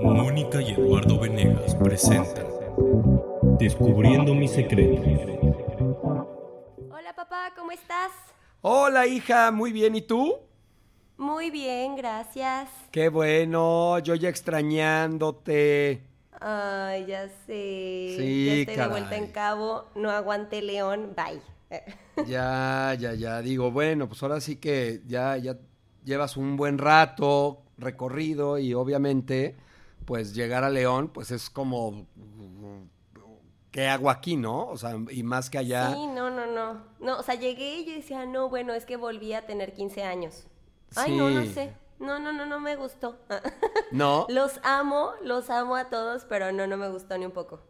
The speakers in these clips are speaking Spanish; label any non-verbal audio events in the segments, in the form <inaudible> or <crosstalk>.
Mónica y Eduardo Venegas presentan Descubriendo mis secretos. Hola papá, ¿cómo estás? Hola hija, muy bien, ¿y tú? Muy bien, gracias. Qué bueno, yo ya extrañándote. Ay, ya sé. Sí, ya estoy de caray. vuelta en cabo. No aguante León. Bye. <laughs> Ya, ya, ya, digo, bueno, pues ahora sí que ya, ya llevas un buen rato recorrido y obviamente, pues llegar a León, pues es como, ¿qué hago aquí, no? O sea, y más que allá. Sí, no, no, no. No, o sea, llegué y yo decía, no, bueno, es que volví a tener 15 años. Ay, no, no Sí. sé. No, no, no, no me gustó. <laughs> ¿No? los amo, los amo a todos, pero no, no me gustó ni un poco.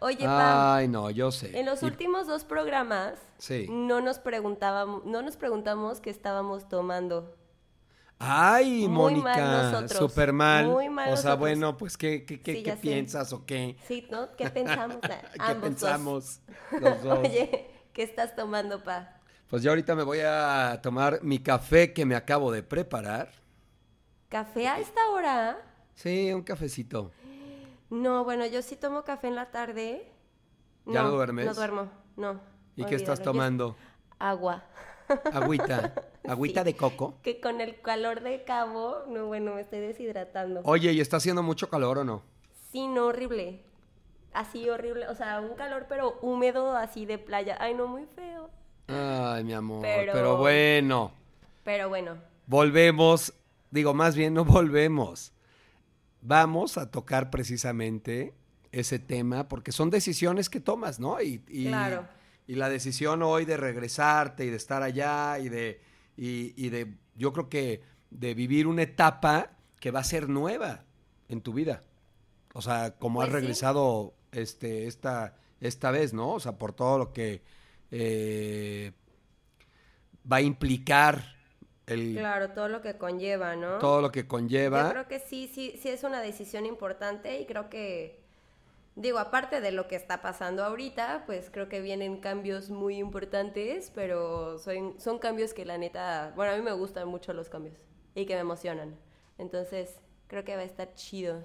Oye, Pam, Ay, no, yo sé. en los Y- últimos dos programas Sí. no nos preguntábamos, no nos preguntamos qué estábamos tomando. Ay, Mónica, súper mal. muy mal o sea, nosotros. bueno, pues, ¿qué, qué, qué, Sí, piensas o qué? Sí, ¿no? ¿Qué pensamos? <laughs> ¿Qué dos. pensamos <laughs> los dos? Oye, ¿qué estás tomando, pa? Pues yo ahorita me voy a tomar mi café que me acabo de preparar. ¿Café a esta hora? Sí, un cafecito. No, bueno, yo sí tomo café en la tarde. ¿Ya no duermes? No duermo, no. ¿Y qué estás. Yo- tomando? Agua. Agüita. <laughs> <laughs> Agüita Sí. de coco. Que con el calor de cabo, no, bueno, me estoy deshidratando. Oye, ¿y está haciendo mucho calor o no? Sí, no, horrible. Así horrible, o sea, un calor pero húmedo, así de playa. Ay, no, muy feo. Ay, mi amor. Pero, Pero- bueno, Pero bueno, volvemos. Digo, más bien no volvemos. Vamos a tocar precisamente ese tema porque son decisiones que tomas, ¿no? Y, y- Claro. y la decisión hoy de regresarte y de estar allá y de, y, y de, yo creo que de vivir una etapa que va a ser nueva en tu vida. O sea, como has Pues sí. regresado este, esta, esta vez, ¿no? O sea, por todo lo que eh, va a implicar el, claro, todo lo que conlleva, ¿no? todo lo que Yo conlleva. creo que sí, sí, sí es una decisión importante y creo que, digo, aparte de lo que está pasando ahorita, pues creo que vienen cambios muy importantes, pero son, son cambios que la neta, bueno, a mí me gustan mucho los cambios y que me emocionan. Entonces, creo que va a estar chido.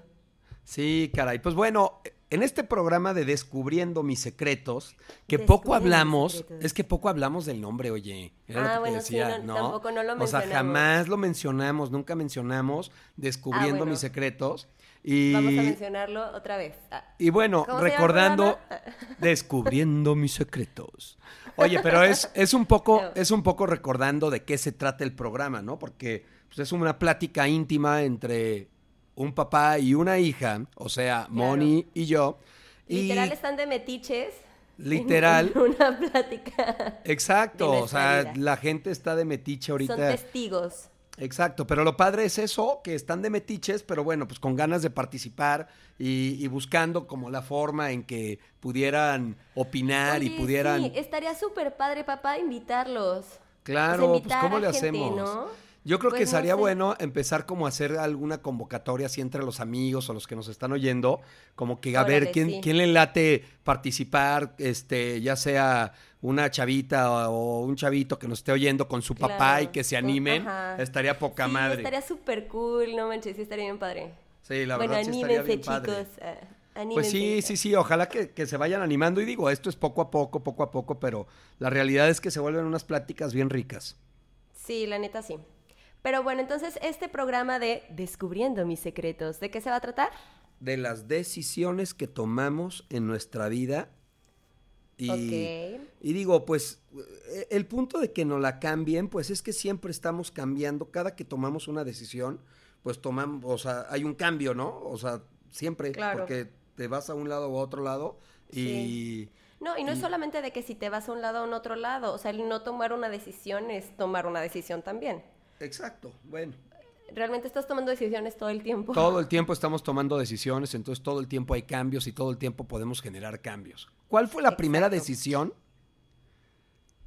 Sí, caray. Pues bueno, en este programa de Descubriendo mis secretos, que Descubriendo poco hablamos, es que poco hablamos del nombre, oye. Era lo Ah, que te bueno, sí, decía, no, ¿no? tampoco no lo O sea, mencionamos. jamás lo mencionamos, nunca mencionamos Descubriendo Ah, bueno. mis secretos. Y, Vamos a mencionarlo otra vez. Ah, y bueno, ¿Cómo se llama el recordando, programa? <laughs> Descubriendo mis secretos. Oye, pero es, <laughs> es un poco, No. es un poco recordando de qué se trata el programa, ¿no? Porque pues, es una plática íntima entre un papá y una hija, o sea, Moni y yo. Y Literal están de metiches. Literal. una plática. Exacto, o sea, vida. la gente está de metiche ahorita. Son testigos. Exacto, pero lo padre es eso, que están de metiches, pero bueno, pues con ganas de participar y, y buscando como la forma en que pudieran opinar y pudieran... Sí, estaría súper padre, papá, invitarlos. Claro, pues ¿cómo le gente, hacemos? ¿no? Yo creo que Pues, no sería sé. bueno empezar como a hacer alguna convocatoria así entre los amigos o los que nos están oyendo, como que a ver quién, sí. quién le late participar, este, ya sea una chavita o, un chavito que nos esté oyendo con su papá y que se animen, estaría poca sí, madre. estaría súper cool, no manches, sí estaría bien padre. Sí, la bueno, verdad sí estaría bien padre. chicos. ah, Pues anímense. sí, sí, sí, ojalá que, que se vayan animando y digo, esto es poco a poco, poco a poco, pero la realidad es que se vuelven unas pláticas bien ricas. Sí, la neta sí. Pero bueno, entonces este programa de Descubriendo mis secretos, ¿de qué se va a tratar? De las decisiones que tomamos en nuestra vida y, digo, pues eh, el punto de que no la cambien, pues es que siempre estamos cambiando, cada que tomamos una decisión, pues tomamos, o sea, hay un cambio, ¿no? O sea, siempre, Claro. porque te vas a un lado o a otro lado y... Sí. No, y no es solamente de que si te vas a un lado o a un otro lado, o sea, el no tomar una decisión es tomar una decisión también. Exacto, bueno. Realmente estás tomando decisiones todo el tiempo. Todo el tiempo estamos tomando decisiones, entonces todo el tiempo hay cambios y todo el tiempo podemos generar cambios. ¿Cuál fue la primera decisión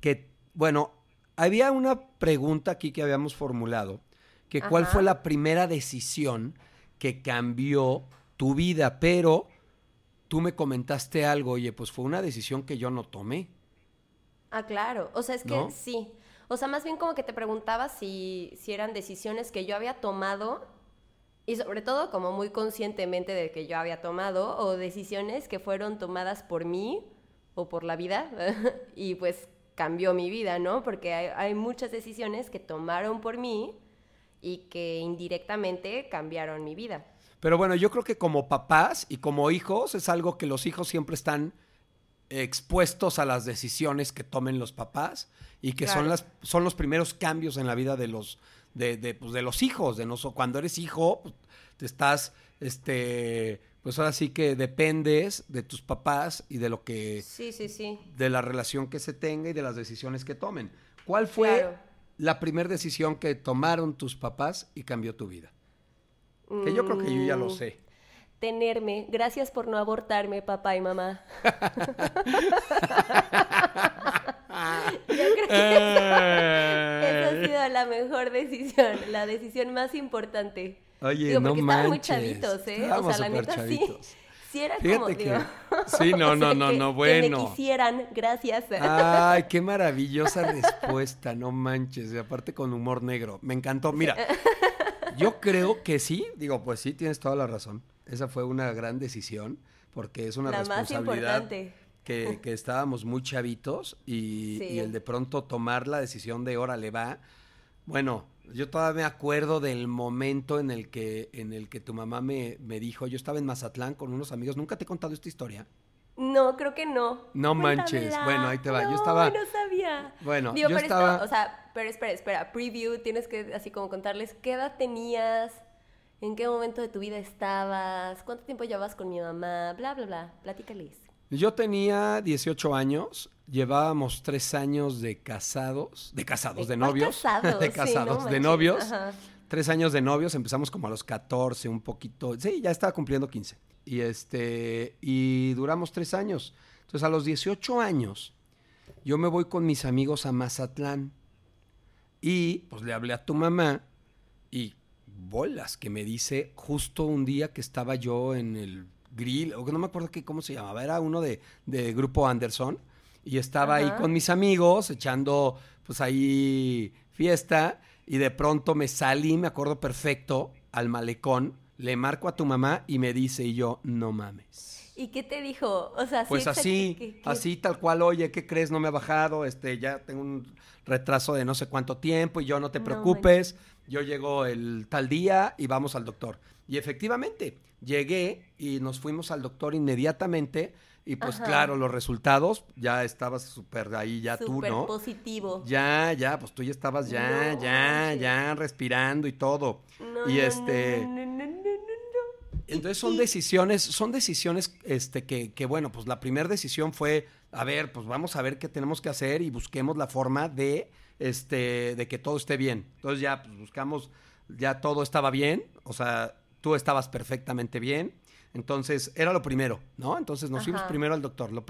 que, bueno, había una pregunta aquí que habíamos formulado, que cuál fue la primera decisión que cambió tu vida, pero tú me comentaste algo, oye, pues fue una decisión que yo no tomé. Ah, claro. O sea, es que ¿No? Y sobre todo como muy conscientemente de que yo había tomado o decisiones que fueron tomadas por mí o por la vida <laughs> y pues cambió mi vida, ¿no? Porque hay, hay, muchas decisiones que tomaron por mí y que indirectamente cambiaron mi vida. Pero bueno, yo creo que como papás y como hijos es algo que los hijos siempre están expuestos a las decisiones que tomen los papás y que son las son los primeros cambios en la vida de los de, de, pues, de los hijos de no cuando eres hijo pues, te estás este pues ahora sí que dependes de tus papás y de lo que sí sí sí. de la relación que se tenga y de las decisiones que tomen. Cuál fue la primera decisión que tomaron tus papás y cambió tu vida que yo creo que yo ya lo mm, sé tenerme. Gracias por no abortarme, papá y mamá. <laughs> Yo creo que esa, ha sido la mejor decisión, la decisión más importante. Oye, digo, porque no estaban muy chavitos, ¿eh? o sea, la neta chavitos. sí. Sí era como, digo, <laughs> Sí, no, <laughs> no, no, no, bueno. Que me quisieran, gracias. Ay, qué maravillosa respuesta, no manches. Y aparte con humor negro. Me encantó. Mira, yo creo que sí. Digo, pues sí, tienes toda la razón. Esa fue una gran decisión porque es una la responsabilidad más que, que, estábamos muy chavitos y, y, el de pronto tomar la decisión de órale va. Bueno, yo todavía me acuerdo del momento en el que, en el que tu mamá me, me dijo, yo estaba en Mazatlán con unos amigos, ¿nunca te he contado esta historia? No, creo que no. No manches. Bueno, ahí te va. yo estaba. No sabía. Bueno, yo pero estaba. o sea, pero espera, espera. Preview, tienes que así como contarles qué edad tenías, en qué momento de tu vida estabas, cuánto tiempo llevabas con mi mamá, bla, bla, bla. Platícales. Yo tenía 18 años, llevábamos tres años de casados, de casados, de novios. Casados? <laughs> de casados, de novios. Tres años de novios, empezamos como a los 14, un poquito. Sí, ya estaba cumpliendo 15. Y este, y duramos tres años. Entonces a los 18 años, yo me voy con mis amigos a Mazatlán. Y pues le hablé a tu mamá y bolas que me dice justo un día que estaba yo en el grill, o que no me acuerdo qué, cómo se llamaba, era uno de, de Grupo Anderson, y estaba ahí con mis amigos echando pues ahí fiesta, y de pronto me salí, me acuerdo perfecto, al malecón, le marco a tu mamá y me dice, y yo, no mames. ¿Y qué te dijo? O sea, pues así, así tal cual, oye, ¿qué crees? No me ha bajado, este, ya tengo un retraso de no sé cuánto tiempo y yo no te preocupes, yo llego el tal día y vamos al doctor. Y efectivamente, llegué y nos fuimos al doctor inmediatamente. Y pues claro, los resultados, ya estabas súper ahí, ya tú, ¿no? positivo. Ya, ya, pues tú ya estabas ya, ya, ya respirando y todo. y este... entonces son decisiones, son decisiones, este, que, que bueno, pues la primera decisión fue, a ver, pues vamos a ver qué tenemos que hacer y busquemos la forma de este, de que todo esté bien. Entonces ya pues, buscamos, ya todo estaba bien, o sea, tú estabas perfectamente bien. Entonces, era lo primero, ¿no? Entonces nos fuimos primero al doctor, lo,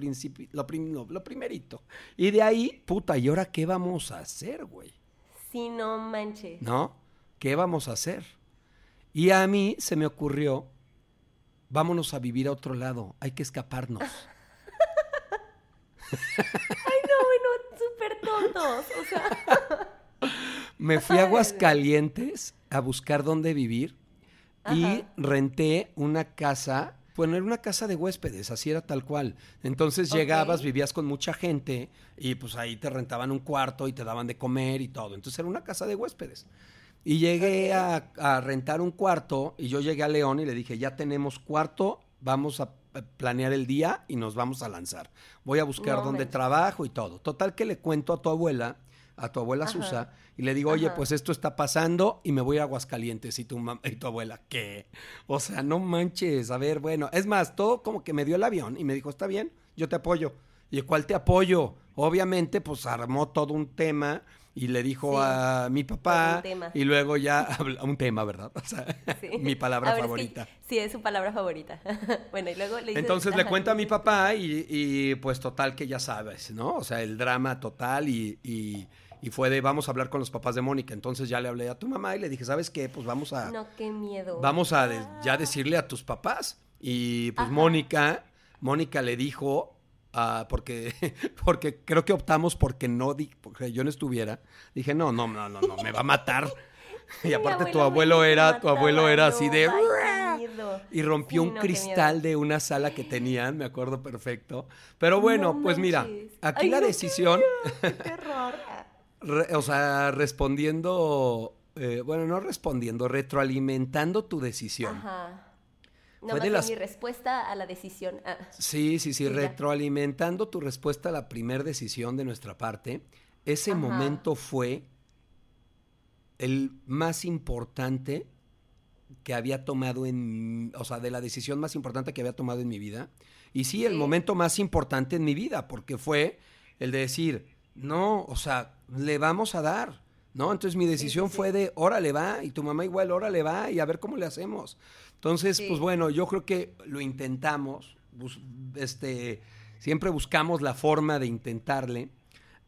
lo, lo primerito. Y de ahí, puta, ¿y ahora qué vamos a hacer, güey? Sí, no manches. ¿No? ¿Qué vamos a hacer? Y a mí se me ocurrió, vámonos a vivir a otro lado, hay que escaparnos. O sea. Me fui a Aguascalientes a buscar dónde vivir y renté una casa. Bueno, era una casa de huéspedes, así era tal cual. Entonces llegabas, vivías con mucha gente y pues ahí te rentaban un cuarto y te daban de comer y todo. Entonces era una casa de huéspedes. Y llegué a, a, rentar un cuarto y yo llegué a León y le dije, ya tenemos cuarto, vamos a planear el día y nos vamos a lanzar. Voy a buscar dónde trabajo y todo. Total que le cuento a tu abuela, a tu abuela Susa, y le digo, oye, pues esto está pasando y me voy a Aguascalientes. Y tu, y tu abuela, ¿qué? O sea, no manches, a ver, bueno. Es más, todo como que me dio el avión y me dijo, está bien, yo te apoyo. ¿Y cuál te apoyo? Obviamente, pues armó todo un tema y le dijo a mi papá y luego ya <laughs> un tema, ¿verdad? O sea, <laughs> mi palabra favorita. sí, es su palabra favorita. <laughs> bueno, y luego le Entonces le cuenta a mi papá y, pues total que ya sabes, ¿no? O sea, el drama total y, y, fue de vamos a hablar con los papás de Mónica. Entonces ya le hablé a tu mamá y le dije, ¿sabes qué? Pues vamos a... No, qué miedo. Vamos a ya decirle a tus papás. Y pues Mónica, Mónica le dijo Ah, porque, <laughs> porque creo que optamos porque no, porque yo no estuviera. Dije, no, no, no, no, no, me va a matar. <laughs> <laughs> y aparte tu abuelo era, tu abuelo era así de... ay. Y rompió Sí, un no, cristal de una sala que tenían, me acuerdo perfecto. Pero bueno, No pues mira, aquí Ay, la no, decisión, Qué terror. re- o sea, respondiendo, eh, bueno, no respondiendo, retroalimentando tu decisión. Ajá. No, Fue de las- mi respuesta a la decisión. Ah, Sí, sí, sí, retroalimentando tu respuesta a la primera decisión de nuestra parte, ese Ajá. momento fue el más importante que había tomado en, o sea, de la decisión más importante que había tomado en mi vida. Y sí, el momento más importante en mi vida, porque fue el de decir, no, o sea, le vamos a dar, ¿no? Entonces mi decisión sí. fue de, órale va, y tu mamá igual, órale va, y a ver cómo le hacemos. Entonces, Sí. pues bueno, yo creo que lo intentamos, este, siempre buscamos la forma de intentarle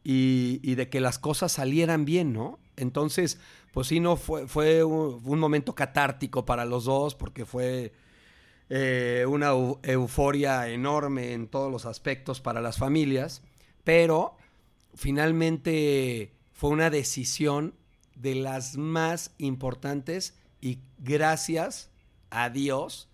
y, y de que las cosas salieran bien, ¿no? Entonces, pues sí, no, fue, fue un, un momento catártico para los dos porque fue eh, una eu- euforia enorme en todos los aspectos para las familias, pero finalmente fue una decisión de las más importantes y gracias a Dios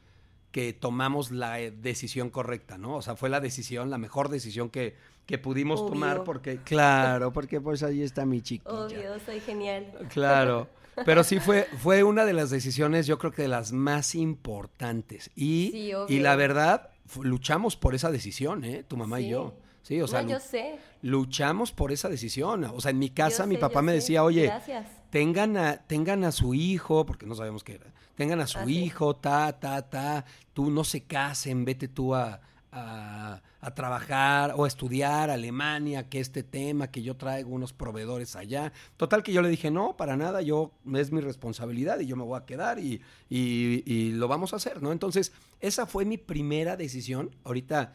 que tomamos la eh, decisión correcta, ¿no? O sea, fue la decisión, la mejor decisión que, que pudimos Obvio. tomar porque, claro, porque pues ahí está mi chiquilla. obvio, soy genial. Claro. <laughs> Pero sí fue, fue una de las decisiones, yo creo que de las más importantes. Y, Sí, y la verdad, luchamos por esa decisión, ¿eh? Tu mamá y yo. Sí, o sea, no, yo sé. luchamos por esa decisión. O sea, en mi casa yo mi sé, papá me decía, oye, Gracias. Tengan a, tengan a su hijo, porque no sabemos qué era, tengan a su Ah, sí. hijo, ta, ta, ta, tú no se casen, vete tú a, a, a trabajar o a estudiar Alemania, que este tema, que yo traigo unos proveedores allá. Total que yo le dije, no, para nada, yo, es mi responsabilidad y yo me voy a quedar y, y- y lo vamos a hacer, ¿no? Entonces, esa fue mi primera decisión, ahorita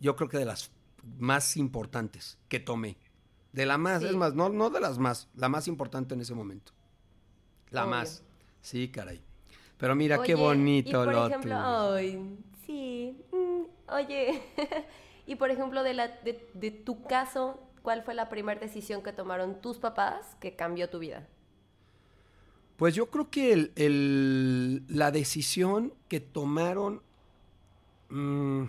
yo creo que de las más importantes que tomé. De la más, Sí. es más, no, no de las más, la más importante en ese momento. La Obvio. más. Sí, caray. Pero mira qué bonito y por lo ejemplo, ay, sí. mm, oye, <laughs> y por ejemplo, de, la, de, de tu caso, ¿cuál fue la primera decisión que tomaron tus papás que cambió tu vida? Pues yo creo que el- el- la decisión que tomaron. mm,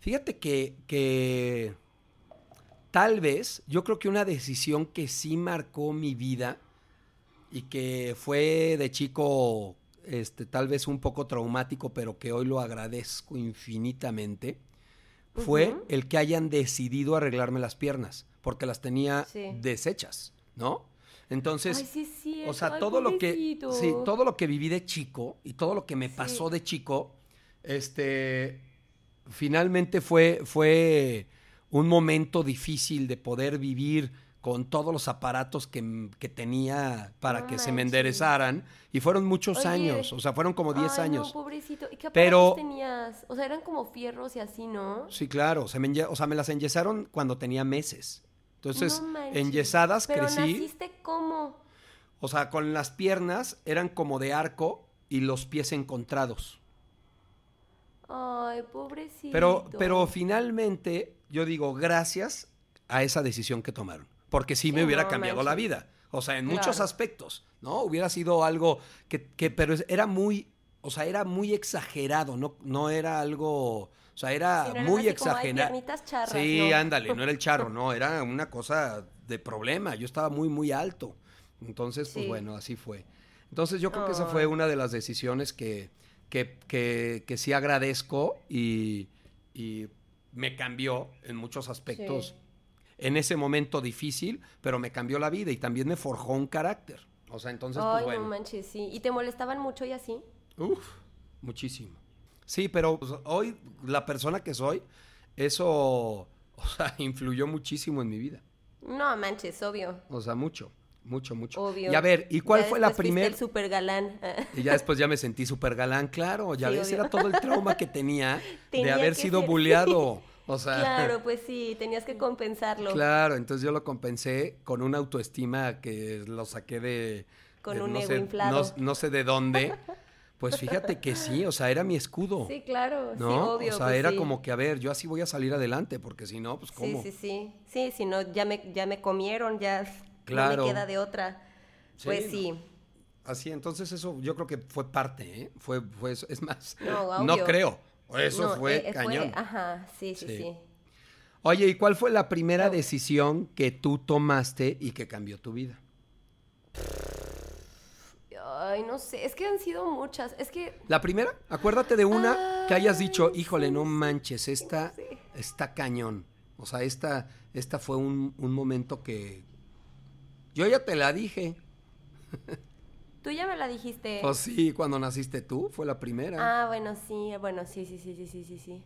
fíjate que, que tal vez, yo creo que una decisión que sí marcó mi vida y que fue de chico, este, tal vez un poco traumático, pero que hoy lo agradezco infinitamente, fue el que hayan decidido arreglarme las piernas, porque las tenía Sí. deshechas, ¿no? Entonces, Ay, sí, sí. o sea, todo lo que sí, todo lo que viví de chico y todo lo que me pasó de chico, este finalmente fue fue un momento difícil de poder vivir con todos los aparatos que, que tenía para No que se me enderezaran y fueron muchos Oye. años, o sea, fueron como 10 Ay, años. No, pobrecito. ¿Y qué Pero- tenías? O sea, eran como fierros y así, ¿no? Sí, claro, se me, enye- o sea, me las enyesaron cuando tenía meses. Entonces, No enyesadas Pero crecí. naciste cómo? O sea, con las piernas eran como de arco y los pies encontrados. Ay, pobrecito. Pero, pero finalmente, yo digo, gracias a esa decisión que tomaron. Porque sí me Sí, hubiera no cambiado la vida. O sea, en muchos aspectos, ¿no? Hubiera sido algo que, que- pero era muy, o sea, era muy exagerado, no, no era algo, o sea, era Sí, no muy así como, "Ay, exagerado. piernitas charras", Sí, no. ándale, no era el charro, <laughs> no, era una cosa de problema. Yo estaba muy, muy alto. Entonces, pues Sí. bueno, así fue. Entonces yo creo que esa fue una de las decisiones que, que, que, que sí agradezco y, y me cambió en muchos aspectos Sí. en ese momento difícil, pero me cambió la vida y también me forjó un carácter. O sea, entonces, Ay, pues bueno. no manches, sí. ¿Y te molestaban mucho y así? Uf, muchísimo. Sí, pero pues, hoy la persona que soy, eso, <laughs> o sea, influyó muchísimo en mi vida. No manches, obvio. O sea, mucho, mucho, mucho. Obvio. Y a ver, ¿y cuál Ya fue la primera? el super galán. <laughs> Y ya después ya me sentí súper galán, claro, ya Sí, ves, obvio. era todo el trauma que tenía, <laughs> de haber sido ser, bulleado. <laughs> O sea, claro, pues sí, tenías que compensarlo. claro, entonces yo lo compensé con una autoestima que lo saqué de... Con de un no ego sé, inflado. No, no sé de dónde. Pues fíjate que sí, o sea, era mi escudo. Sí, claro, sí, ¿No? obvio. o sea, pues era sí. como que, a ver, yo así voy a salir adelante, porque si no, pues Sí, cómo. sí, sí. Sí, si no, ya me, ya me comieron, ya Claro. no me queda de otra. pues sí. Así, entonces eso yo creo que fue parte, ¿eh? Fue, fue eso. Es más, No, no creo. Eso No, fue eh, cañón. ajá, sí, sí, Sí. sí. Oye, ¿y cuál fue la primera No. decisión que tú tomaste y que cambió tu vida? Ay, no sé, es que han sido muchas. Es que La primera, acuérdate de una que hayas dicho, Ay, híjole, no manches, esta sí. está cañón. O sea, esta, esta fue un, un momento que yo ya te la dije. tú ya me la dijiste. Pues sí, cuando naciste tú, fue la primera. Ah, bueno, sí, bueno, sí, sí, sí, sí, sí, sí, sí.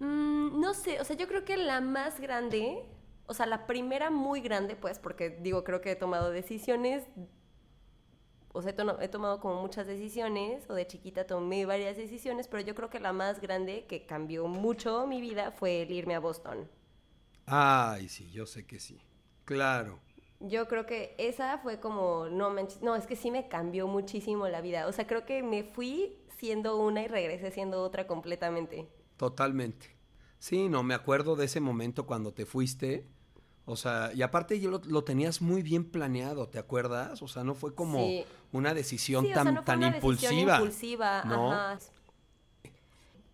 Mm, no sé, o sea, yo creo que la más grande, o sea, la primera muy grande, pues, porque digo, creo que he tomado decisiones, o sea, he, he tomado como muchas decisiones, o de chiquita tomé varias decisiones, pero yo creo que la más grande que cambió mucho mi vida fue el irme a Boston. Ay, sí, yo sé que sí. Claro. Yo creo que esa fue como, no manches, no, es que sí me cambió muchísimo la vida. O sea, creo que me fui siendo una y regresé siendo otra completamente. Totalmente. Sí, no, me acuerdo de ese momento cuando te fuiste. O sea, y aparte yo lo, lo tenías muy bien planeado, ¿te acuerdas? O sea, no fue como Sí. una decisión Sí, o tan, sea, no fue tan una decisión impulsiva. impulsiva, ¿no? ajá.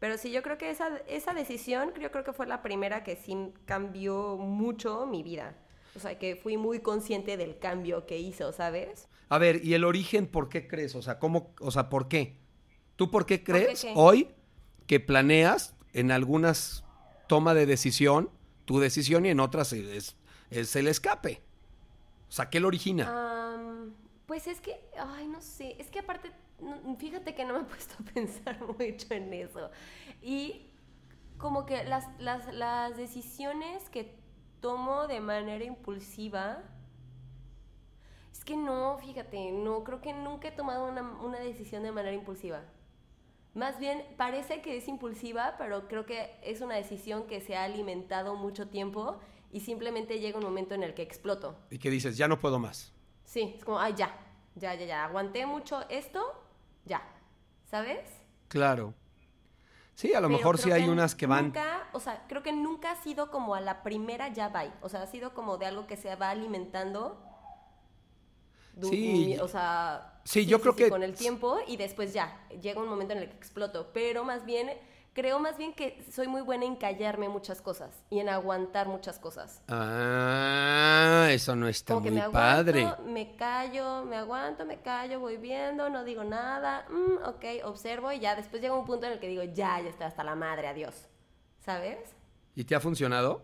Pero sí, yo creo que esa, esa decisión, yo creo que fue la primera que sí cambió mucho mi vida. O sea, que fui muy consciente del cambio que hizo, ¿sabes? A ver, ¿y el origen por qué crees? O sea, ¿cómo, o sea, ¿por qué? ¿Tú por qué crees qué? hoy que planeas en algunas toma de decisión tu decisión y en otras es, es el escape? O sea, ¿qué lo origina? Am, pues es que, ay, no sé, es que aparte, no- fíjate que no me he <laughs> puesto a pensar mucho en eso. Y como que las, las, las decisiones que tomo de manera impulsiva, es que no, fíjate, no, creo que nunca he tomado una, una decisión de manera impulsiva. Más bien, parece que es impulsiva, pero creo que es una decisión que se ha alimentado mucho tiempo y simplemente llega un momento en el que exploto. y que dices, ya no puedo más. Sí, es como, ay, ya, ya, ya, ya, aguanté mucho esto, ya, ¿sabes? Claro. Sí, a lo Pero mejor sí hay unas que van... Nunca, o sea, creo que nunca ha sido como a la primera ya va. O sea, ha sido como de algo que se va alimentando. Sí. O sea, Sí, yo creo que- Con el tiempo y después ya, llega un momento en el que exploto. Pero más bien, creo más bien que soy muy buena en callarme muchas cosas y en aguantar muchas cosas. Ah, eso no está Como que muy padre. me callo, me aguanto, me callo, voy viendo, no digo nada, mm, ok, observo y ya después llega un punto en el que digo, ya, ya está hasta la madre, adiós. ¿Sabes? ¿Y te ha funcionado?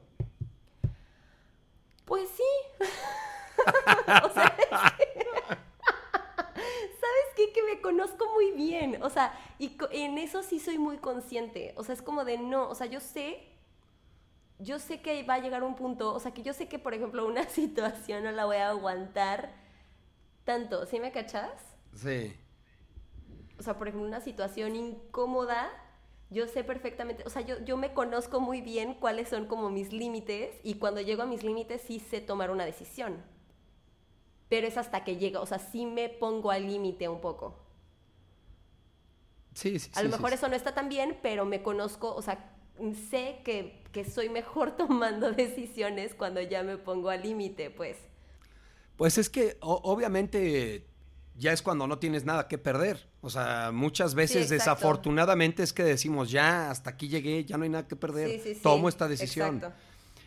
Pues sí. <laughs> o sea, es que- ¿sabes qué? Que me conozco muy bien. O sea, y en eso sí soy muy consciente. O sea, es como de no, o sea, yo sé, yo sé que va a llegar un punto, o sea, que yo sé que, por ejemplo, una <laughs> situación no la voy a aguantar tanto. ¿Sí me cachas? Sí. o sea, por ejemplo, una situación incómoda, yo sé perfectamente, o sea, yo, yo me conozco muy bien cuáles son como mis límites y cuando llego a mis límites sí sé tomar una decisión. Pero es hasta que llega, o sea, sí me pongo al límite un poco. Sí, sí, A sí, lo mejor sí. eso no está tan bien, pero me conozco, o sea, sé que, que soy mejor <laughs> tomando decisiones cuando ya me pongo al límite, pues. Pues es que o- obviamente ya es cuando no tienes nada que perder. O sea, muchas veces desafortunadamente es que decimos, ya, hasta aquí llegué, ya no hay nada que perder. Sí, sí, sí. Tomo esta decisión. Exacto.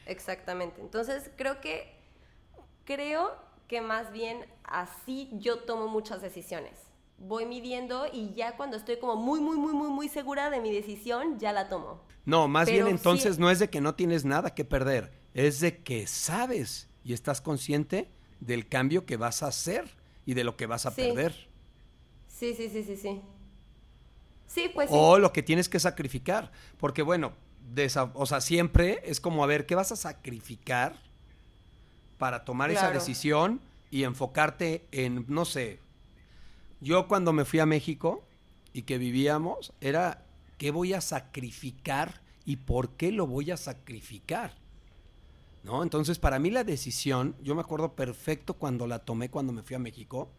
Exactamente. Entonces, creo que creo que más bien así yo tomo muchas decisiones. Voy midiendo y ya cuando estoy como muy muy muy muy muy segura de mi decisión, ya la tomo. No, más Pero bien entonces sí- no es de que no tienes nada que perder, es de que sabes y estás consciente del cambio que vas a hacer y de lo que vas a Sí. perder. Sí, sí, sí, sí, sí. Sí, pues sí. O lo que tienes que sacrificar. Porque bueno, o sea, siempre es como a ver, ¿qué vas a sacrificar para tomar esa decisión y enfocarte en, no sé, yo cuando me fui a México y que vivíamos, era, ¿qué voy a sacrificar y por qué lo voy a sacrificar? ¿No? Entonces, para mí la decisión, yo me acuerdo perfecto cuando la tomé cuando me fui a México,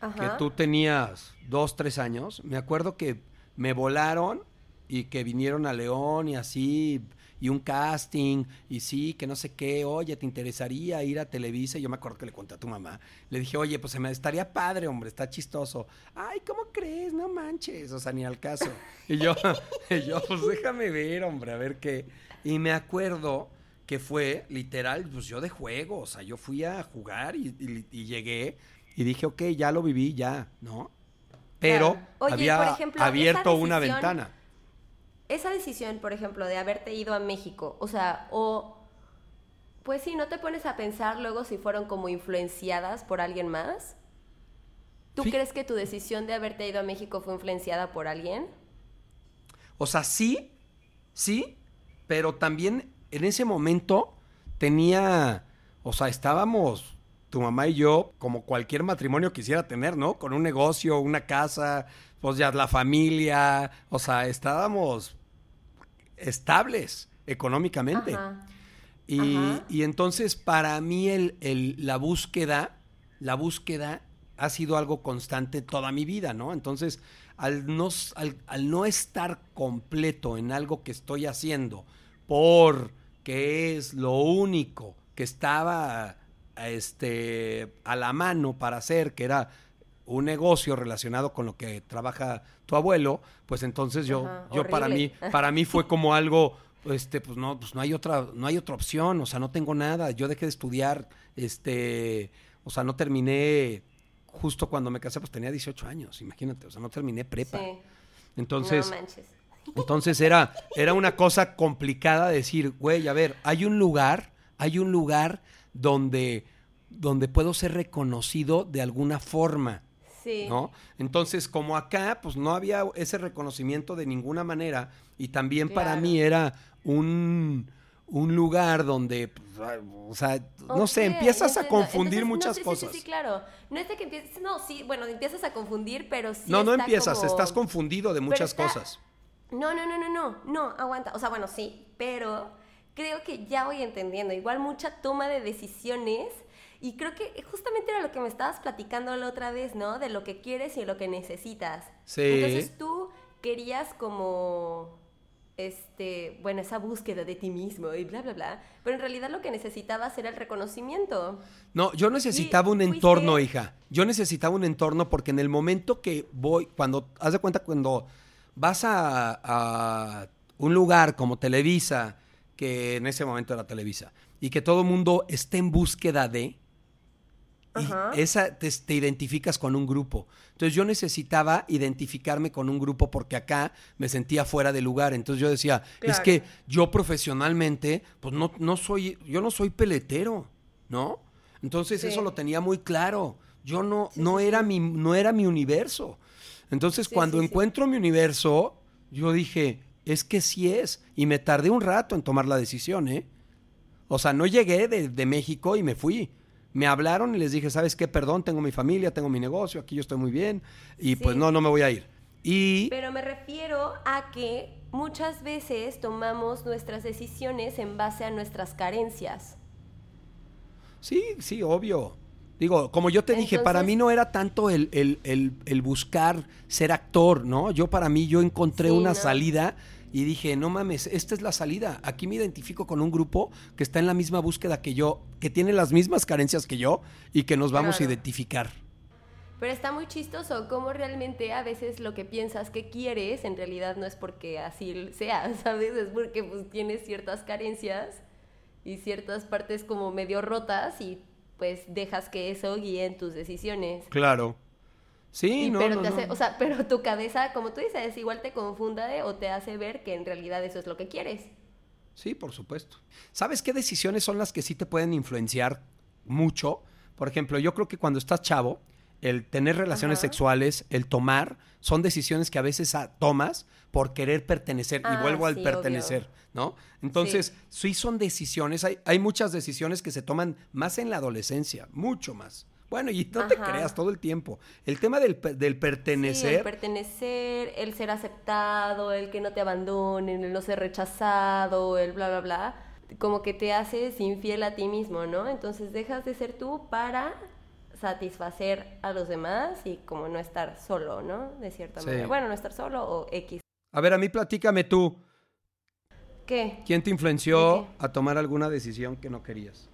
que Ajá. tú tenías dos, tres años, me acuerdo que me volaron y que vinieron a León y así, y un casting, y sí, que no sé qué, oye, ¿te interesaría ir a Televisa? Y yo me acuerdo que le conté a tu mamá. Le dije, oye, pues se me estaría padre, hombre, está chistoso. Ay, ¿cómo crees? No manches, o sea, ni al caso. <laughs> Y yo, <laughs> y yo, pues déjame ver, hombre, a ver qué. Y me acuerdo que fue literal, pues yo de juego, o sea, yo fui a jugar y, y- y llegué y dije, ok, ya lo viví, ya, ¿no? Pero Claro. Oye, había por ejemplo, esa abierto una ventana. Esa decisión, por ejemplo, de haberte ido a México, o sea, o... Pues sí, ¿no te pones a pensar luego si fueron como influenciadas por alguien más? ¿Tú crees que tu decisión de haberte ido a México fue influenciada por alguien? O sea, sí, sí, pero también en ese momento tenía, o sea, estábamos, tu mamá y yo, como cualquier matrimonio quisiera tener, ¿no? Con un negocio, una casa, pues ya la familia, o sea, estábamos estables económicamente. Ajá. Y, Ajá. y entonces para mí el, el- la búsqueda, la búsqueda ha sido algo constante toda mi vida, ¿no? Entonces, al no, al, al no estar completo en algo que estoy haciendo, porque es lo único que estaba este, a la mano para hacer, que era un negocio relacionado con lo que trabaja tu abuelo, pues entonces yo, Ajá, yo para mí, para mí fue <laughs> como algo, este, pues no, pues no hay otra, no hay otra opción, o sea, no tengo nada. Yo dejé de estudiar, este, o sea, no terminé justo cuando me casé, pues tenía 18 años, imagínate, o sea, no terminé prepa. Sí. Entonces, no manches. <laughs> entonces era, era una cosa complicada decir, güey, a ver, hay un lugar, hay un lugar donde, donde puedo ser reconocido de alguna forma. Sí. ¿no? Entonces, como acá, pues no había ese reconocimiento de ninguna manera y también para mí era un, un lugar donde, pues, o sea, no sé, empiezas a confundir Entonces, no, muchas sí, sí, cosas. Sí, sí, claro. No es de que empieces, no, sí, bueno, empiezas a confundir, pero sí no, no está empiezas, como- estás confundido de muchas está- cosas. No, no, no, no, no, no, aguanta. O sea, bueno, sí, pero creo que ya voy entendiendo. Igual mucha toma de decisiones. Y creo que justamente era lo que me estabas platicando la otra vez, ¿no? De lo que quieres y lo que necesitas. Sí. Entonces tú querías como, este, bueno, esa búsqueda de ti mismo y bla, bla, bla. Pero en realidad lo que necesitabas era el reconocimiento. No, yo necesitaba un fuiste- entorno, hija. Yo necesitaba un entorno porque en el momento que voy, cuando, haz de cuenta, cuando vas a, a un lugar como Televisa, que en ese momento era Televisa, y que todo el mundo esté en búsqueda de, y Ajá. esa te, te identificas con un grupo. Entonces yo necesitaba identificarme con un grupo porque acá me sentía fuera de lugar. Entonces yo decía, es que yo profesionalmente, pues no, no soy, yo no soy peletero, ¿no? Entonces Sí. eso lo tenía muy claro. Yo no, Sí, no sí, era mi, no era mi universo. Entonces cuando encuentro mi universo, yo dije, es que sí es. Y me tardé un rato en tomar la decisión, ¿eh? O sea, no llegué de, de México y me fui. Me hablaron y les dije, ¿sabes qué? Perdón, tengo mi familia, tengo mi negocio, aquí yo estoy muy bien. Y Sí. pues no, no me voy a ir. Y Pero me refiero a que muchas veces tomamos nuestras decisiones en base a nuestras carencias. sí, sí, obvio. Digo, como yo te dije, para mí no era tanto el, el- el- el buscar ser actor, ¿no? Yo para mí, yo encontré Sí, una no. salida y dije, no mames, esta es la salida. Aquí me identifico con un grupo que está en la misma búsqueda que yo, que tiene las mismas carencias que yo y que nos vamos a identificar. Pero está muy chistoso cómo realmente a veces lo que piensas que quieres en realidad no es porque así sea, <laughs> ¿sabes? Es porque pues tienes ciertas carencias y ciertas partes como medio rotas y pues dejas que eso guíe en tus decisiones. Claro. Sí, Y no, pero no, te no. hace, o sea, pero tu cabeza, como tú dices, igual te confunda o te hace ver que en realidad eso es lo que quieres. Sí, por supuesto. ¿Sabes qué decisiones son las que sí te pueden influenciar mucho? Por ejemplo, yo creo que cuando estás chavo, el tener relaciones Ajá. sexuales, el tomar, son decisiones que a veces ah, tomas por querer pertenecer. y Ah, vuelvo al sí, pertenecer, ¿no? Entonces, sí. son decisiones, hay, hay muchas decisiones que se toman más en la adolescencia, mucho más. Bueno, y no te creas todo el tiempo. El tema del, del Sí, pertenecer, el pertenecer, el ser aceptado, el que no te abandonen, el no ser rechazado, el bla, bla, bla, como que te haces infiel a ti mismo, ¿no? Entonces dejas de ser tú para satisfacer a los demás y como no estar solo, ¿no? De cierta Sí. manera. Bueno, no estar solo o X. A ver, a mí platícame tú. ¿Qué? ¿Quién te influenció a tomar alguna decisión que no querías?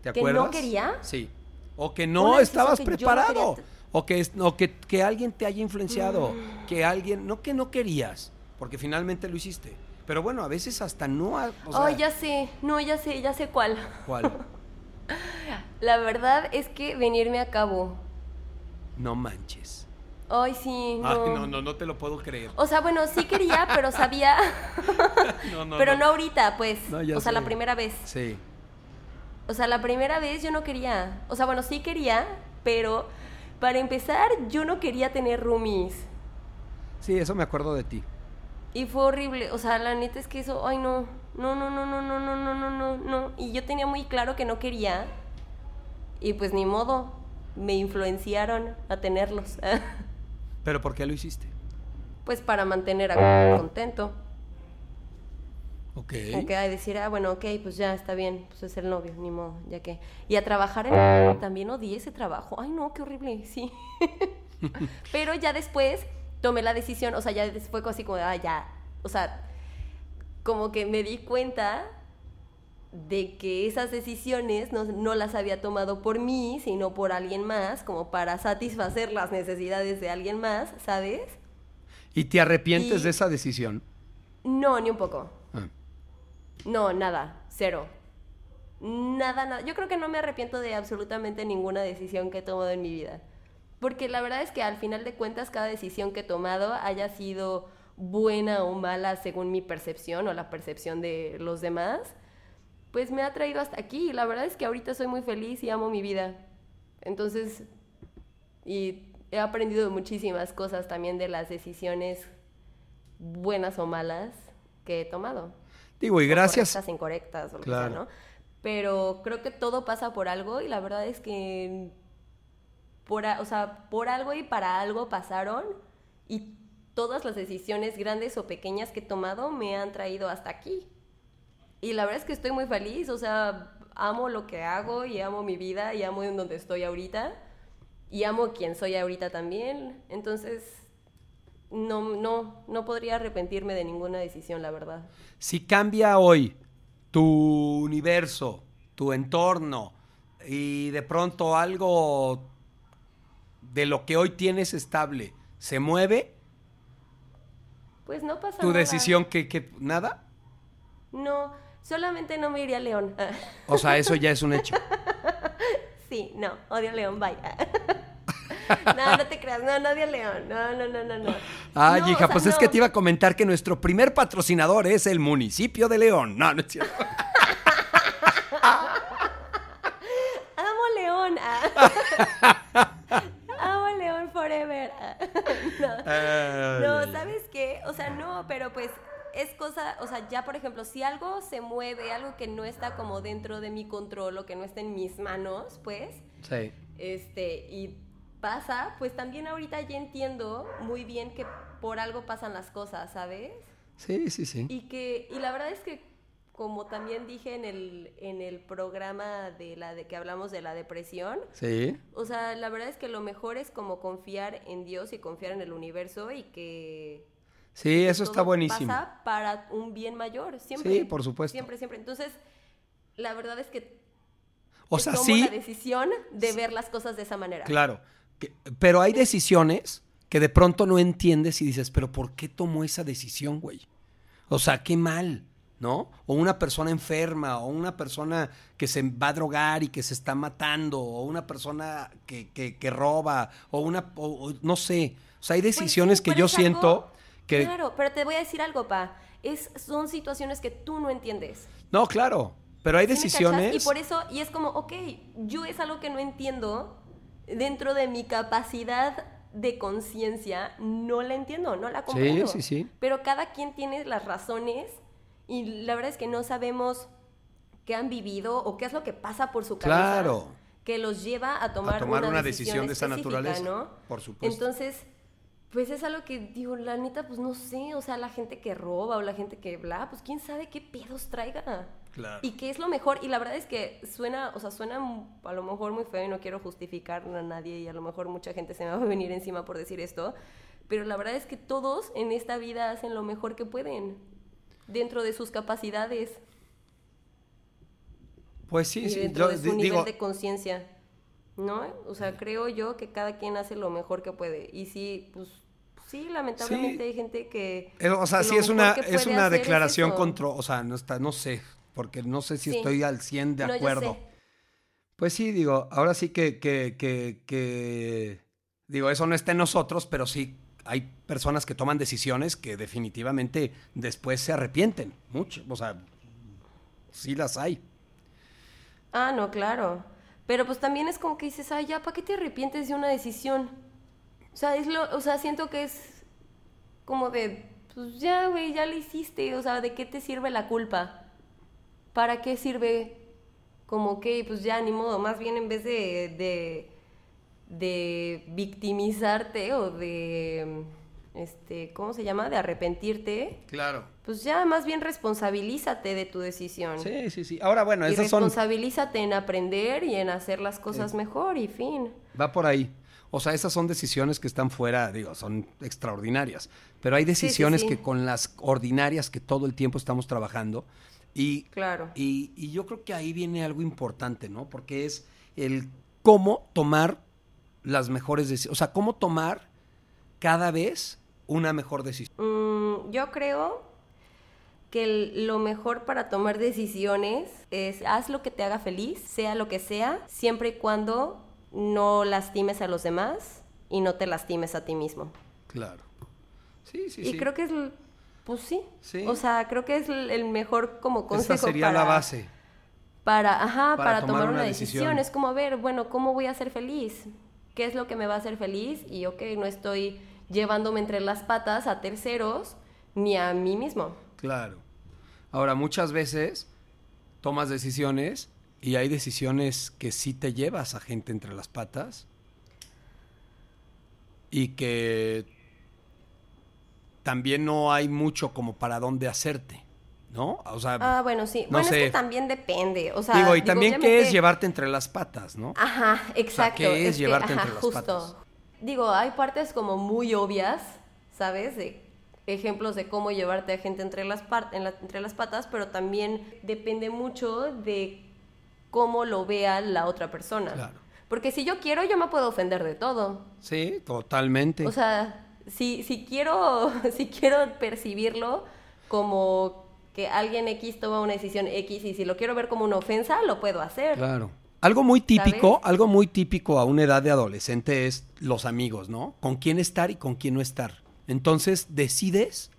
¿Te ¿Que acuerdas? no quería? Sí. O que no decisión estabas que yo no preparado. Mm. O, que, o que, que alguien te haya influenciado. Que alguien, no que no querías, porque finalmente lo hiciste. Pero bueno, a veces hasta no. ha- o sea, Ay, ya sé, no, ya sé, ya sé cuál. ¿Cuál? <laughs> La verdad es que venirme a cabo. No manches. Ay, sí, no. Ay, no, no, no te lo puedo creer. O sea, bueno, sí quería, pero sabía. <laughs> No, no, pero no ahorita, pues. No, ya o sea, la primera vez. Sí. O sea, la primera vez yo no quería. O sea, bueno, sí quería, pero para empezar, yo no quería tener roomies. Sí, eso me acuerdo de ti. Y fue horrible. O sea, la neta es que eso, ay no. No, no, no, no, no, no, no, no, no, no. Y yo tenía muy claro que no quería. Y pues ni modo. Me influenciaron a tenerlos. <laughs> ¿Pero por qué lo hiciste? pues para mantener a contento. Ok. Como que ay, decir, ah, bueno, ok, pues ya está bien, pues es el novio, ni modo, ya que. Y a trabajar en. También odié ese trabajo. Ay, no, qué horrible, sí. <laughs> Pero ya después tomé la decisión, o sea, ya fue así como, ah, ya. O sea, como que me di cuenta de que esas decisiones no, no las había tomado por mí, sino por alguien más, como para satisfacer las necesidades de alguien más, ¿sabes? ¿Y te arrepientes Y- de esa decisión? No, ni un poco. No, nada, cero. Nada, nada. Yo creo que no me arrepiento de absolutamente ninguna decisión que he tomado en mi vida. Porque la verdad es que al final de cuentas cada decisión que he tomado haya sido buena o mala según mi percepción o la percepción de los demás, pues me ha traído hasta aquí. La verdad es que ahorita soy muy feliz y amo mi vida. Entonces, y he aprendido muchísimas cosas también de las decisiones buenas o malas que he tomado Digo, y gracias. correctas, incorrectas o lo Claro. que sea, ¿no? Pero creo que todo pasa por algo y la verdad es que por, o sea, por algo y para algo pasaron y todas las decisiones grandes o pequeñas que he tomado me han traído hasta aquí. Y la verdad es que estoy muy feliz, o sea, amo lo que hago y amo mi vida y amo en donde estoy ahorita y amo quien soy ahorita también. Entonces, no, no, no podría arrepentirme de ninguna decisión, la verdad. Si cambia hoy tu universo, tu entorno, y de pronto algo de lo que hoy tienes estable se mueve, Pues no pasa tu nada. decisión que, que nada, No, solamente no me iría a León. o sea, eso ya es un hecho. <laughs> sí, no, odio a León, bye. <laughs> <laughs> no, no te creas, no, no odio a León. No, no, no, no, no. Ay, No, hija, o sea, pues es que te iba a comentar que nuestro primer patrocinador es el municipio de León. No, no es cierto. <laughs> Amo León. ah. <laughs> Amo León forever. ah. no. No, ¿sabes qué? O sea, no, pero pues es cosa, o sea, ya por ejemplo, si algo se mueve, algo que no está como dentro de mi control o que no está en mis manos, pues, Sí. este, y pasa, pues también ahorita ya entiendo muy bien que por algo pasan las cosas, ¿sabes? Sí, sí, sí. Y que, y la verdad es que, como también dije en el, en el programa de la de que hablamos de la depresión, Sí. o sea, la verdad es que lo mejor es como confiar en Dios y confiar en el universo y que Sí, eso todo está buenísimo. pasa para un bien mayor, siempre. Sí, por supuesto. Siempre, siempre. Entonces, la verdad es que O sea, tomo sí, la decisión de ver las cosas de esa manera. claro. Que- pero hay decisiones que de pronto no entiendes y dices, pero ¿por qué tomó esa decisión, güey? O sea, qué mal, ¿no? O una persona enferma, o una persona que se va a drogar y que se está matando, o una persona que, que- que roba, o una, o- o no sé. O sea, hay Pues sí, decisiones que yo siento que... Claro, pero te voy a decir algo, pa. Es, son situaciones que tú no entiendes. No, claro, pero hay decisiones... Y por eso, y es como, ok, yo es algo que no entiendo dentro de mi capacidad de conciencia, no la entiendo, no la comprendo. sí, sí. Pero cada quien tiene las razones y la verdad es que no sabemos qué han vivido o qué es lo que pasa por su cabeza. Claro. Que los lleva a tomar, tomar una, una decisión, decisión de esa naturaleza, ¿no? por supuesto. Entonces, pues es algo que digo, la neta, pues no sé, o sea, la gente que roba o la gente que bla, pues quién sabe qué pedos traiga. Claro. Y qué es lo mejor, y la verdad es que suena, o sea, suena a lo mejor muy feo y no quiero justificar a nadie y a lo mejor mucha gente se me va a venir encima por decir esto, pero la verdad es que todos en esta vida hacen lo mejor que pueden, dentro de sus capacidades. Pues sí, y sí. dentro yo de su nivel digo, de conciencia, ¿no? O sea, creo yo que cada quien hace lo mejor que puede. Y sí, pues sí, lamentablemente Sí. hay gente que... eh, o sea, que sí es una, que es una declaración eso. contra, o sea, no está, no sé, porque no sé si Sí. estoy al 100 de No, acuerdo. Pues sí, digo, ahora sí que, que, que, que- digo, eso no está en nosotros, pero sí hay personas que toman decisiones que definitivamente después se arrepienten mucho, o sea, sí las hay. Ah, no, claro. Pero pues también es como que dices, ay, ya, ¿para qué te arrepientes de una decisión? O sea, es lo, o sea, siento que es como de, pues ya, güey, ya lo hiciste. O sea, ¿de qué te sirve la culpa? ¿Para qué sirve? Como que, pues ya, ni modo. Más bien en vez de, de, de victimizarte o de, este, ¿cómo se llama? De arrepentirte. Claro. Pues ya, más bien responsabilízate de tu decisión. Sí, sí, sí. Ahora, bueno, Y esas son, responsabilízate en aprender y en hacer las cosas mejor y fin. va por ahí. O sea, esas son decisiones que están fuera, digo, son extraordinarias. Pero hay sí, decisiones sí. que con las ordinarias que todo el tiempo estamos trabajando y Claro. Y, y yo creo que ahí viene algo importante, ¿no? Porque es el cómo tomar las mejores decisiones. O sea, cómo tomar cada vez una mejor decisión. Mm, yo creo que el- lo mejor para tomar decisiones es haz lo que te haga feliz, sea lo que sea, siempre y cuando no lastimes a los demás y no te lastimes a ti mismo. Claro. Sí, sí, y sí. creo que es, pues sí. Sí. O sea, creo que es el mejor como consejo Esa sería para, la base. Para, ajá, Para para, tomar tomar, una una decisión. decisión. Es como, a ver, bueno, ¿cómo voy a ser feliz? ¿Qué es lo que me va a hacer feliz? Y ok, no estoy llevándome entre las patas a terceros ni a mí mismo. Claro. Ahora, muchas veces tomas decisiones y hay decisiones que sí te llevas a gente entre las patas y que también no hay mucho como para dónde hacerte, ¿no? O sea, Ah, bueno, sí. no bueno, sé. es que también depende. O sea, digo, y también qué es llevarte entre las patas, ¿no? Ajá, exacto. ¿qué es que, llevarte ajá, entre las justo. patas? Digo, hay partes como muy obvias, ¿sabes? De ejemplos de cómo llevarte a gente entre las, en la- entre las patas, pero también depende mucho de cómo lo vea la otra persona. Claro. Porque si yo quiero, yo me puedo ofender de todo. Sí, totalmente. O sea, si, si quiero, <laughs> si quiero percibirlo como que alguien X toma una decisión X y si lo quiero ver como una ofensa, lo puedo hacer. Claro. Algo muy típico, ¿Sabes? algo muy típico a una edad de adolescente es los amigos, ¿no? Con quién estar y con quién no estar. Entonces decides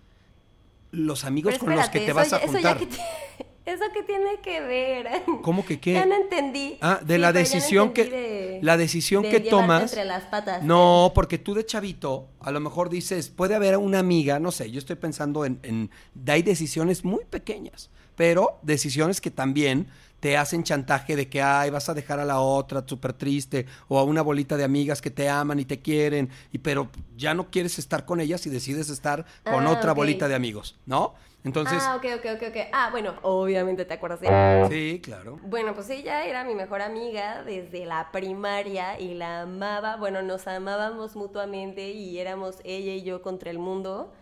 los amigos Pero con los que te vas a eso juntar. ya que <laughs> ¿Eso qué tiene que ver? <laughs> ¿Cómo que qué? Ya no entendí. Ah, de Sí, la no decisión que- de- la decisión de que tomas- entre las patas. No, porque tú de chavito, a lo mejor dices, puede haber una amiga, no sé, yo estoy pensando en, en hay decisiones muy pequeñas, pero decisiones que también te hacen chantaje de que, ay, vas a dejar a la otra súper triste, o a una bolita de amigas que te aman y te quieren, y pero ya no quieres estar con ellas y decides estar con Ah, otra bolita de amigos, ¿no? Entonces, Ah, ok, ok, ok, ok. Ah, bueno, obviamente te acuerdas de... sí, claro. Bueno, pues ella era mi mejor amiga desde la primaria y la amaba. Bueno, nos amábamos mutuamente y éramos ella y yo contra el mundo.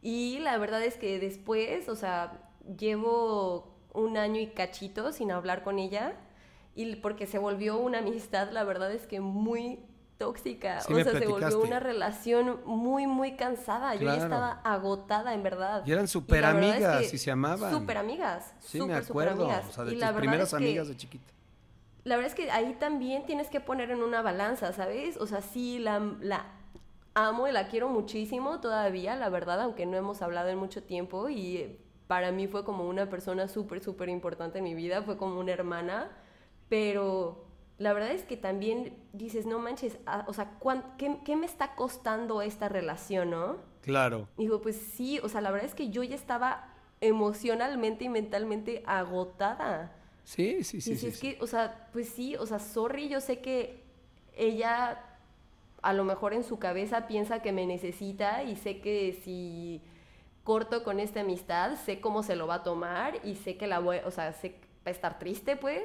Y la verdad es que después, o sea, llevo un año y cachito sin hablar con ella. Y porque se volvió una amistad, la verdad es que muy tóxica. Sí o me sea, se volvió una relación muy, muy cansada. Yo ya estaba agotada, en verdad. Y eran súper es amigas que y se amaban. Súper amigas. Sí, me súper, súper acuerdo, amigas. o sea, de Y tus la verdad primeras es que- amigas de chiquita. la verdad es que ahí también tienes que poner en una balanza, ¿sabes? O sea, sí, la, la amo y la quiero muchísimo todavía, la verdad, aunque no hemos hablado en mucho tiempo y para mí fue como una persona súper, súper importante en mi vida, fue como una hermana, pero la verdad es que también dices, no manches, ah, o sea, ¿cuán- qué, qué me está costando esta relación, no? Claro. Digo, pues sí, o sea, la verdad es que yo ya estaba emocionalmente y mentalmente agotada. Sí, sí, sí. y sí, es sí. que, o sea, pues sí, o sea, sorry, yo sé que ella a lo mejor en su cabeza piensa que me necesita y sé que si corto con esta amistad, sé cómo se lo va a tomar y sé que la voy, o sea, sé que va a estar triste, pues,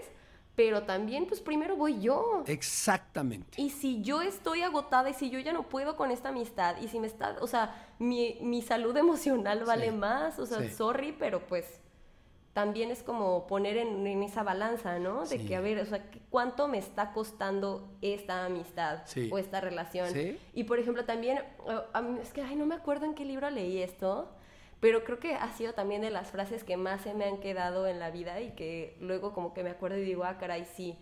pero también pues primero voy yo. Exactamente. Y si yo estoy agotada y si yo ya no puedo con esta amistad y si me está, o sea, mi, mi salud <laughs> emocional vale Sí. más, o sea, Sí. sorry, pero pues también es como poner en, en esa balanza, ¿no? De Sí. que, a ver, o sea, ¿qué- ¿cuánto me está costando esta amistad o esta relación? Sí. Y por ejemplo, también, eh, es que, ay, no me acuerdo en qué libro leí esto, pero creo que ha sido también de las frases que más se me han quedado en la vida y que luego como que me acuerdo y digo, ah, caray, sí.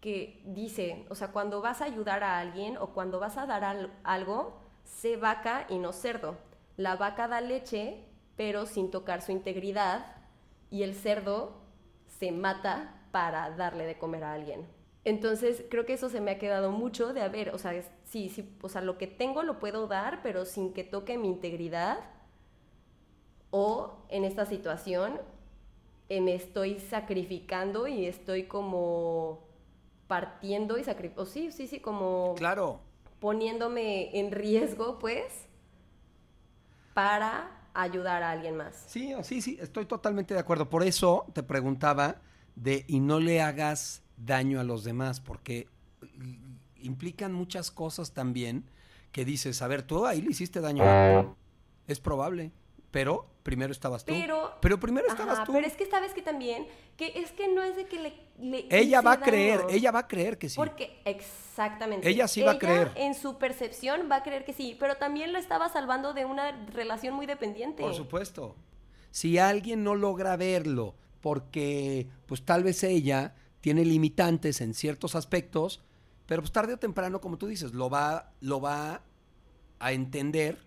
Que dice, o sea, cuando vas a ayudar a alguien o cuando vas a dar al- algo, sé vaca y no cerdo. La vaca da leche, pero sin tocar su integridad, y el cerdo se mata para darle de comer a alguien. Entonces, creo que eso se me ha quedado mucho de, a ver, o sea, sí, sí, o sea, lo que tengo lo puedo dar, pero sin que toque mi integridad. O en esta situación eh, me estoy sacrificando y estoy como partiendo y sacrificando, sí, sí, sí, como Claro. poniéndome en riesgo, pues, para ayudar a alguien más. Sí, sí, sí, estoy totalmente de acuerdo. Por eso te preguntaba de y no le hagas daño a los demás, porque implican muchas cosas también que dices, a ver, tú ahí le hiciste daño. Es probable, pero primero estabas tú. Pero, Pero primero estabas Ajá, tú. Pero es que sabes que también, que es que no es de que le... le Ella va a creer, daño. ella va a creer que sí. Porque, exactamente. Ella sí va a creer. en su percepción va a creer que sí, pero también lo estaba salvando de una relación muy dependiente. Por supuesto. Si alguien no logra verlo porque pues tal vez ella tiene limitantes en ciertos aspectos, pero pues tarde o temprano, como tú dices, lo va, lo va a entender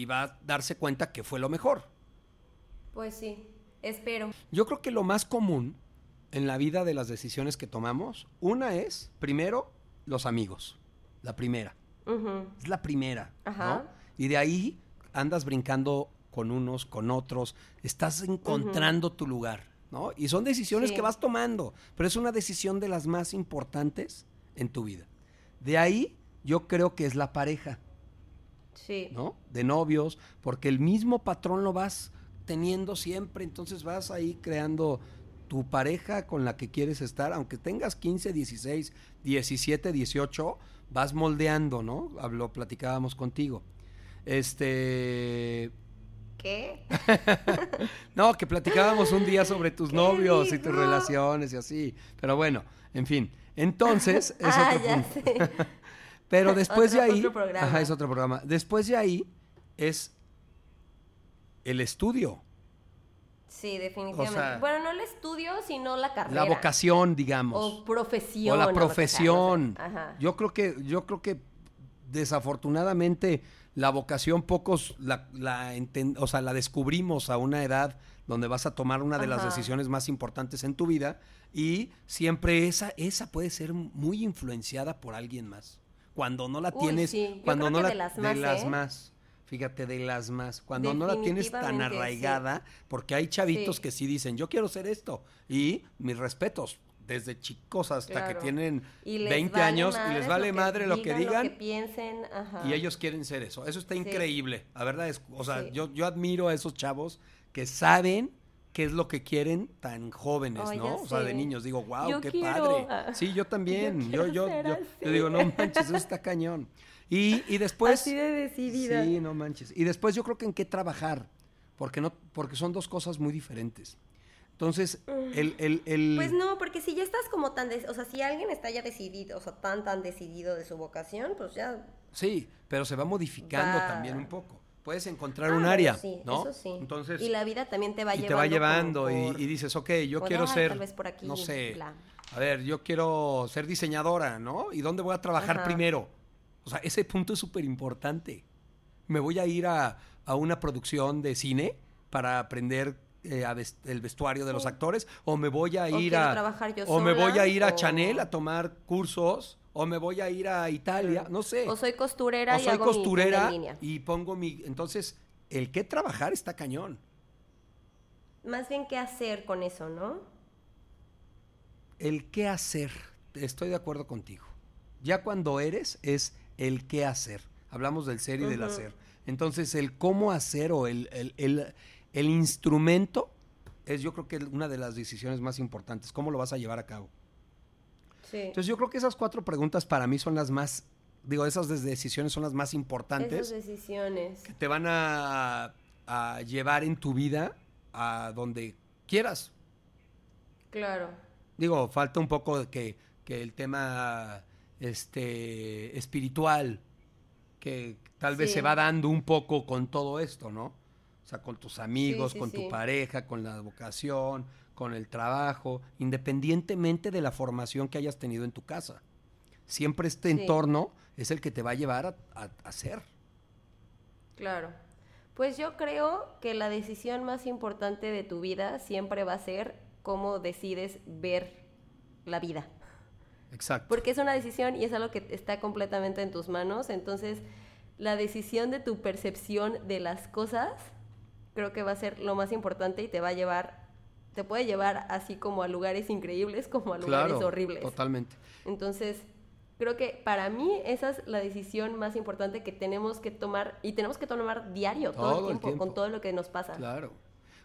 y va a darse cuenta que fue lo mejor. Pues sí, espero. Yo creo que lo más común en la vida de las decisiones que tomamos, una es, primero, los amigos. La primera. Ujú. Es la primera. Ajá. ¿no? Y de ahí andas brincando con unos, con otros, estás encontrando tu lugar, ¿no? Y son decisiones Sí. que vas tomando, pero es una decisión de las más importantes en tu vida. De ahí yo creo que es la pareja, Sí. ¿no? De novios, porque el mismo patrón lo vas teniendo siempre, entonces vas ahí creando tu pareja con la que quieres estar, aunque tengas 15, 16, 17, 18, vas moldeando, ¿no? Lo platicábamos contigo. Este, ¿Qué? <laughs> no, que platicábamos un día sobre tus <laughs> ¿Qué novios y tus relaciones y así, pero bueno, en fin. Entonces, <laughs> es ah, otro ya punto. sé. Pero <laughs> después de ahí, otro programa. ajá, es otro programa. Después de ahí es el estudio, Sí, definitivamente. O sea- bueno, no el estudio, sino la carrera. la vocación, digamos, O profesión. o la no profesión. Ajá. Yo creo que yo creo que desafortunadamente la vocación pocos la, la enten- o sea, la descubrimos a una edad donde vas a tomar una de las decisiones más importantes en tu vida y siempre esa esa puede ser muy influenciada por alguien más. Cuando no la Uy, tienes, sí. Cuando no la de las más, las ¿eh? más. Fíjate, de las más. Cuando no la tienes tan sí. arraigada, porque hay chavitos Sí. que sí dicen, yo quiero ser esto. Y mis respetos, desde chicos hasta que tienen Y les 20 vale años y les vale madre lo que digan. Lo que piensen, ajá. Y ellos quieren ser eso. Eso está Sí. increíble. La verdad es, o sea, yo, yo admiro a esos chavos que saben qué es lo que quieren tan jóvenes, Ay, ¿no? O sea, de niños. Digo, wow, Yo qué quiero, padre. ah, Sí, yo también. yo Yo, yo, digo, no manches, eso está cañón. Y, y después. Así de decidida. Sí, no manches. Y después yo creo que en qué trabajar. Porque no, porque son dos cosas muy diferentes. Entonces, el, el, el- Pues no, porque si ya estás como tan, des- o sea, si alguien está ya decidido, o sea, tan tan decidido de su vocación, pues ya. Sí, pero se va modificando Va. también un poco. Puedes encontrar Ah, un área, sí, ¿no? Eso sí. Entonces, y la vida también te va y llevando. te va llevando y- por- y, dices, ok, yo quiero "Ay, ser, tal vez por aquí, no sé, bla". a ver, yo quiero ser diseñadora, ¿no? ¿Y dónde voy a trabajar Ajá. primero? O sea, ese punto es súper importante. Me voy a ir a, a una producción de cine para aprender eh, a el vestuario de los actores, o me voy a O ir a, trabajar yo o me voy a ir a Chanel a tomar cursos, o me voy a ir a Italia, no sé. O soy costurera o y soy hago costurera línea. y pongo mi entonces el que trabajar está cañón. Más bien qué hacer con eso, ¿no? el qué hacer estoy de acuerdo contigo. Ya cuando eres es el qué hacer. Hablamos del ser y del hacer. Entonces el cómo hacer o el, el, el- el instrumento es yo creo que una de las decisiones más importantes. Cómo lo vas a llevar a cabo Sí. Entonces yo creo que esas cuatro preguntas para mí son las más, digo, esas decisiones son las más importantes Esas decisiones. que te van a, a llevar en tu vida a donde quieras. Claro. Digo, falta un poco de que, que el tema este, espiritual, que tal vez Sí. se va dando un poco con todo esto, ¿no? O sea, con tus amigos, sí, con tu pareja, con la vocación, con el trabajo, independientemente de la formación que hayas tenido en tu casa. Siempre este Sí. entorno es el que te va a llevar a, a- a hacer. Claro. Pues yo creo que la decisión más importante de tu vida siempre va a ser cómo decides ver la vida. Exacto. Porque es una decisión y es algo que está completamente en tus manos. Entonces, la decisión de tu percepción de las cosas creo que va a ser lo más importante y te va a llevar, te puede llevar así como a lugares increíbles como a lugares Claro, horribles. Totalmente. Entonces, creo que para mí esa es la decisión más importante que tenemos que tomar y tenemos que tomar diario, todo, Todo el, el tiempo, con todo lo que nos pasa. Claro.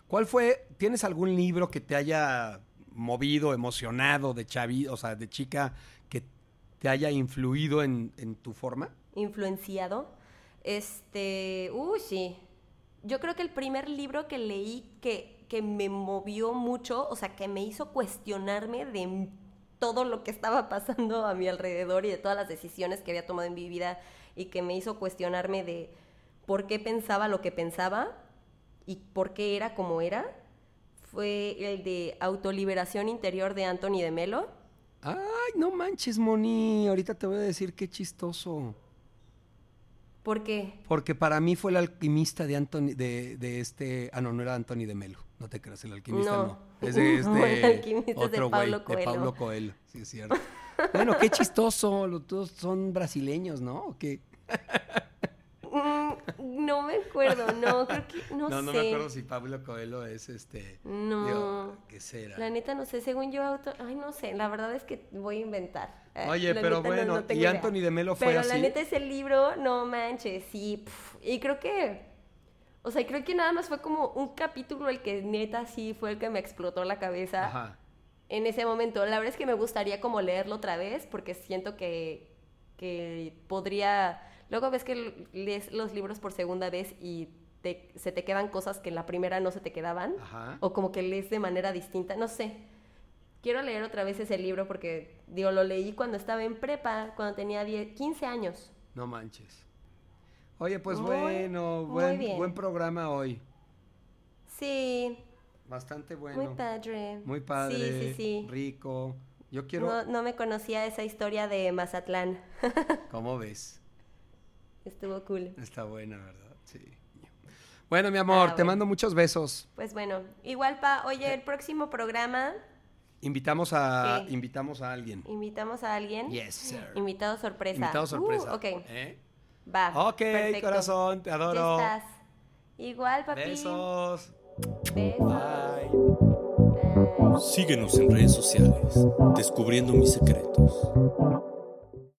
¿Cuál fue, tienes algún libro que te haya movido, emocionado de chavi, o sea, de chica, que te haya influido en, en tu forma? Influenciado. Este, uy, sí. Yo creo que el primer libro que leí que, que me movió mucho, o sea, que me hizo cuestionarme de todo lo que estaba pasando a mi alrededor y de todas las decisiones que había tomado en mi vida y que me hizo cuestionarme de por qué pensaba lo que pensaba y por qué era como era, fue el de Autoliberación Interior de Anthony de Melo. Ay, no manches, Moni. Ahorita te voy a decir qué chistoso. ¿Por qué? Porque para mí fue el alquimista de Anthony, de, de este. Ah, no, no era Anthony de Melo. No te creas, el alquimista no. No. Es de <laughs> este. el alquimista otro güey, de. Paulo Coelho. Sí, es cierto. bueno, qué chistoso. Los todos son brasileños, ¿no? ¿O qué? Mm, no me acuerdo, no, creo que, no, <laughs> No, sé. no me acuerdo si Pablo Coelho es este. No. digo, ¿Qué será? La neta no sé, según yo, auto... ay, no sé, la verdad es que voy a inventar. Eh, Oye, la pero no- bueno, no ¿y idea. Anthony de Melo fue Pero así? la neta ese libro, no manches, sí, y creo que, o sea, creo que nada más fue como un capítulo el que neta sí fue el que me explotó la cabeza Ajá. en ese momento. La verdad es que me gustaría como leerlo otra vez porque siento que, que podría... Luego ves que lees los libros por segunda vez y te- se te quedan cosas que en la primera no se te quedaban. Ajá. O como que lees de manera distinta. No sé. Quiero leer otra vez ese libro porque, digo, lo leí cuando estaba en prepa, cuando tenía 10, 15 años. No manches. Oye, pues Muy- bueno, buen, programa hoy. Sí, Bastante bueno. muy padre. Muy padre. Sí, sí, sí. Rico. Yo quiero. No, no me conocía esa historia de Mazatlán. <laughs> ¿Cómo ves? Estuvo cool. Está buena, ¿verdad? Sí. Bueno, mi amor, Ah, te bueno. mando muchos besos. Pues bueno, igual pa, oye, el próximo programa Invitamos a, ¿Qué? invitamos a alguien. invitamos a alguien. Yes, sir. Invitado sorpresa. Invitado sorpresa. Uh, ok, ¿Eh? Va. Ok, perfecto. corazón, te adoro. Ya estás. Igual, papi. Besos. Besos. Bye. Bye. Síguenos en redes sociales, descubriendo mis secretos.